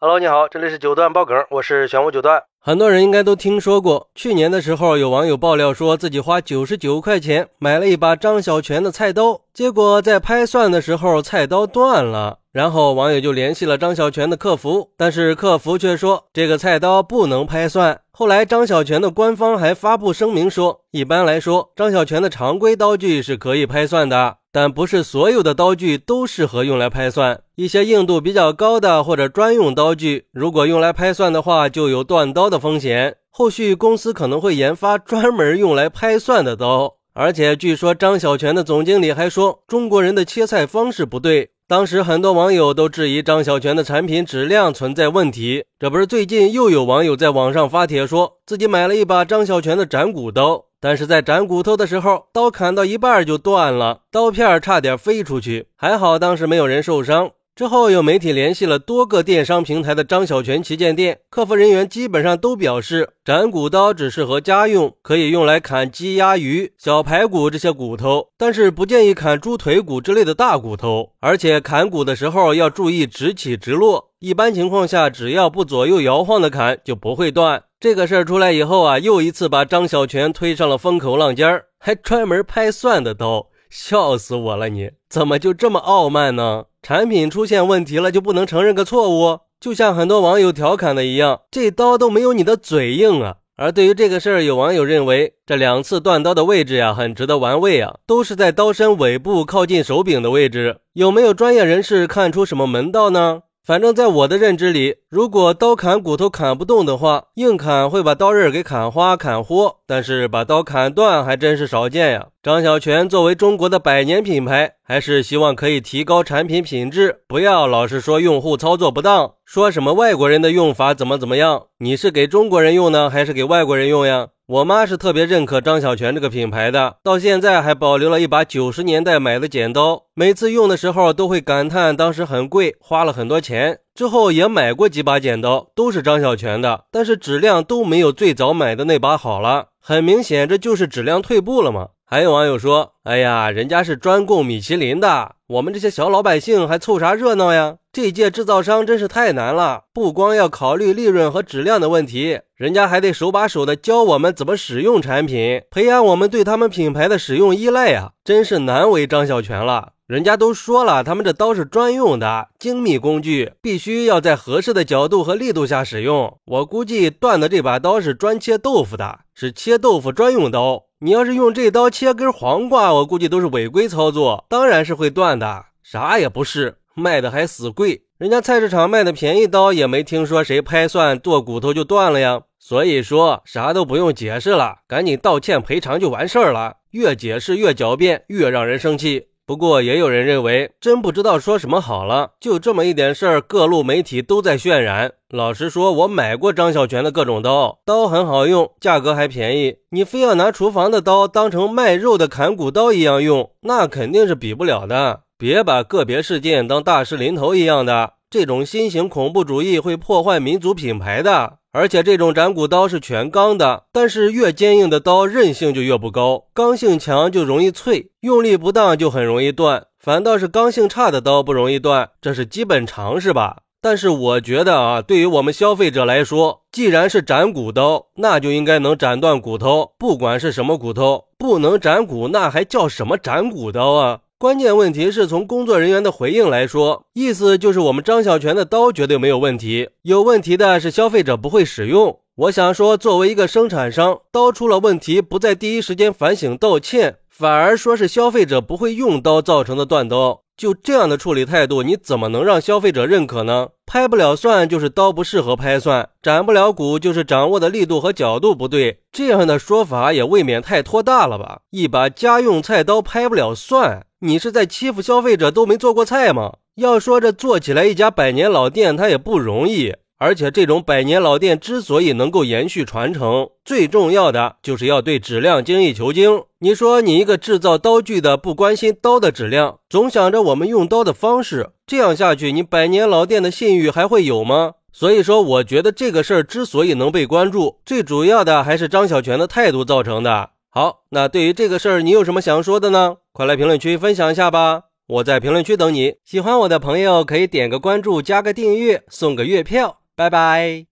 Hello，你好，这里是九段爆梗，我是玄武九段。很多人应该都听说过，去年的时候有网友爆料说自己花九十九块钱买了一把张小泉的菜刀，结果在拍蒜的时候菜刀断了，然后网友就联系了张小泉的客服，但是客服却说这个菜刀不能拍蒜。后来张小泉的官方还发布声明说，一般来说张小泉的常规刀具是可以拍蒜的。但不是所有的刀具都适合用来拍蒜，一些硬度比较高的或者专用刀具，如果用来拍蒜的话，就有断刀的风险。后续公司可能会研发专门用来拍蒜的刀。而且据说张小泉的总经理还说，中国人的切菜方式不对。当时很多网友都质疑张小泉的产品质量存在问题。这不是最近又有网友在网上发帖说自己买了一把张小泉的斩骨刀。但是在斩骨头的时候，刀砍到一半就断了，刀片差点飞出去，还好当时没有人受伤。之后有媒体联系了多个电商平台的张小泉旗舰店，客服人员基本上都表示，斩骨刀只适合家用，可以用来砍鸡、鸭、鱼、小排骨这些骨头，但是不建议砍猪腿骨之类的大骨头，而且砍骨的时候要注意直起直落，一般情况下只要不左右摇晃的砍就不会断。这个事儿出来以后啊，又一次把张小泉推上了风口浪尖儿，还专门拍蒜的刀，笑死我了！你怎么就这么傲慢呢？产品出现问题了就不能承认个错误？就像很多网友调侃的一样，这刀都没有你的嘴硬啊！而对于这个事儿，有网友认为这两次断刀的位置呀，很值得玩味啊，都是在刀身尾部靠近手柄的位置，有没有专业人士看出什么门道呢？反正，在我的认知里，如果刀砍骨头砍不动的话，硬砍会把刀刃给砍花、砍豁，但是把刀砍断还真是少见呀。张小泉作为中国的百年品牌，还是希望可以提高产品品质，不要老是说用户操作不当，说什么外国人的用法怎么怎么样，你是给中国人用呢，还是给外国人用呀？我妈是特别认可张小泉这个品牌的，到现在还保留了一把九十年代买的剪刀，每次用的时候都会感叹当时很贵，花了很多钱。之后也买过几把剪刀，都是张小泉的，但是质量都没有最早买的那把好了。很明显，这就是质量退步了嘛。还有网友说：“哎呀，人家是专供米其林的，我们这些小老百姓还凑啥热闹呀？这届制造商真是太难了，不光要考虑利润和质量的问题，人家还得手把手的教我们怎么使用产品，培养我们对他们品牌的使用依赖呀，真是难为张小泉了。人家都说了，他们这刀是专用的精密工具，必须要在合适的角度和力度下使用。我估计断的这把刀是专切豆腐的，是切豆腐专用刀。”你要是用这刀切根黄瓜，我估计都是违规操作，当然是会断的。啥也不是，卖的还死贵，人家菜市场卖的便宜刀也没听说谁拍蒜剁骨头就断了呀。所以说啥都不用解释了，赶紧道歉赔偿就完事儿了。越解释越狡辩，越让人生气。不过也有人认为，真不知道说什么好了。就这么一点事儿，各路媒体都在渲染。老实说，我买过张小泉的各种刀，刀很好用，价格还便宜。你非要拿厨房的刀当成卖肉的砍骨刀一样用，那肯定是比不了的。别把个别事件当大事临头一样的，这种新型恐怖主义会破坏民族品牌的。而且这种斩骨刀是全钢的，但是越坚硬的刀韧性就越不高，刚性强就容易脆，用力不当就很容易断。反倒是刚性差的刀不容易断，这是基本常识吧？但是我觉得啊，对于我们消费者来说，既然是斩骨刀，那就应该能斩断骨头，不管是什么骨头，不能斩骨，那还叫什么斩骨刀啊？关键问题是从工作人员的回应来说，意思就是我们张小泉的刀绝对没有问题，有问题的是消费者不会使用。我想说，作为一个生产商，刀出了问题，不在第一时间反省道歉，反而说是消费者不会用刀造成的断刀。就这样的处理态度，你怎么能让消费者认可呢？拍不了蒜就是刀不适合拍蒜，斩不了骨就是掌握的力度和角度不对，这样的说法也未免太拖大了吧？一把家用菜刀拍不了蒜，你是在欺负消费者都没做过菜吗？要说这做起来一家百年老店，它也不容易。而且这种百年老店之所以能够延续传承，最重要的就是要对质量精益求精。你说你一个制造刀具的不关心刀的质量，总想着我们用刀的方式，这样下去，你百年老店的信誉还会有吗？所以说，我觉得这个事儿之所以能被关注，最主要的还是张小泉的态度造成的。好，那对于这个事儿，你有什么想说的呢？快来评论区分享一下吧。我在评论区等你。喜欢我的朋友可以点个关注，加个订阅，送个月票。拜拜。